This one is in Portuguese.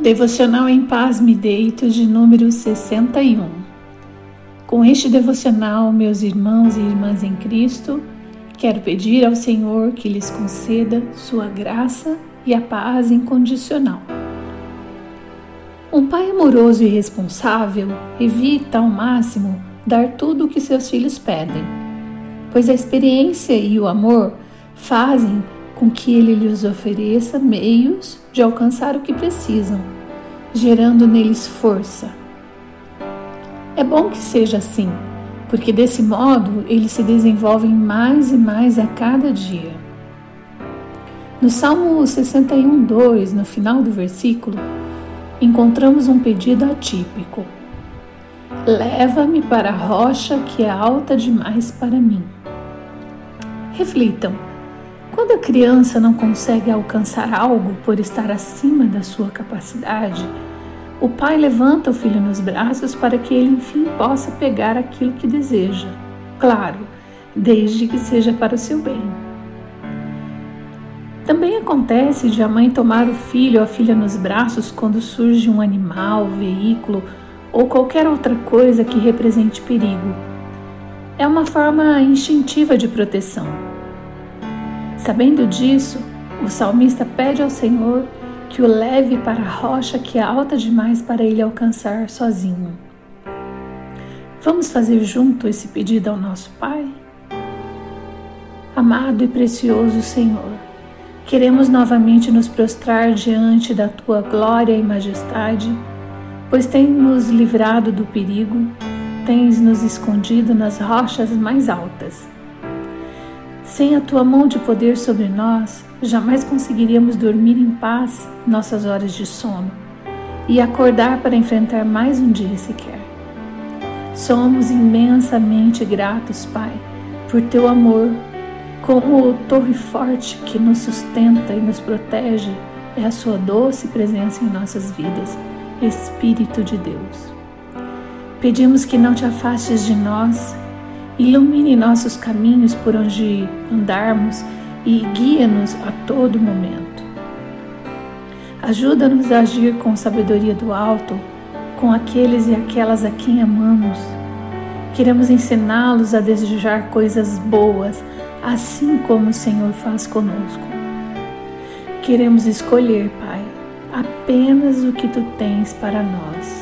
Devocional em Paz Me Deito de número 61. Com este devocional, meus irmãos e irmãs em Cristo, quero pedir ao Senhor que lhes conceda sua graça e a paz incondicional. Um pai amoroso e responsável evita ao máximo dar tudo o que seus filhos pedem, pois a experiência e o amor fazem com que ele lhes ofereça meios de alcançar o que precisam, gerando neles força. É bom que seja assim, porque desse modo eles se desenvolvem mais e mais a cada dia. No Salmo 61, 2, no final do versículo, encontramos um pedido atípico. Leva-me para a rocha que é alta demais para mim. Reflitam quando a criança não consegue alcançar algo por estar acima da sua capacidade, o pai levanta o filho nos braços para que ele enfim possa pegar aquilo que deseja. Claro, desde que seja para o seu bem. Também acontece de a mãe tomar o filho ou a filha nos braços quando surge um animal, veículo ou qualquer outra coisa que represente perigo. É uma forma instintiva de proteção Sabendo disso, o salmista pede ao Senhor que o leve para a rocha que é alta demais para ele alcançar sozinho. Vamos fazer junto esse pedido ao nosso Pai? Amado e precioso Senhor, queremos novamente nos prostrar diante da tua glória e majestade, pois tens nos livrado do perigo, tens nos escondido nas rochas mais altas sem a tua mão de poder sobre nós, jamais conseguiríamos dormir em paz nossas horas de sono e acordar para enfrentar mais um dia sequer. Somos imensamente gratos, Pai, por teu amor, como torre forte que nos sustenta e nos protege, é a sua doce presença em nossas vidas, Espírito de Deus. Pedimos que não te afastes de nós Ilumine nossos caminhos por onde andarmos e guia-nos a todo momento. Ajuda-nos a agir com sabedoria do alto, com aqueles e aquelas a quem amamos. Queremos ensiná-los a desejar coisas boas, assim como o Senhor faz conosco. Queremos escolher, Pai, apenas o que tu tens para nós.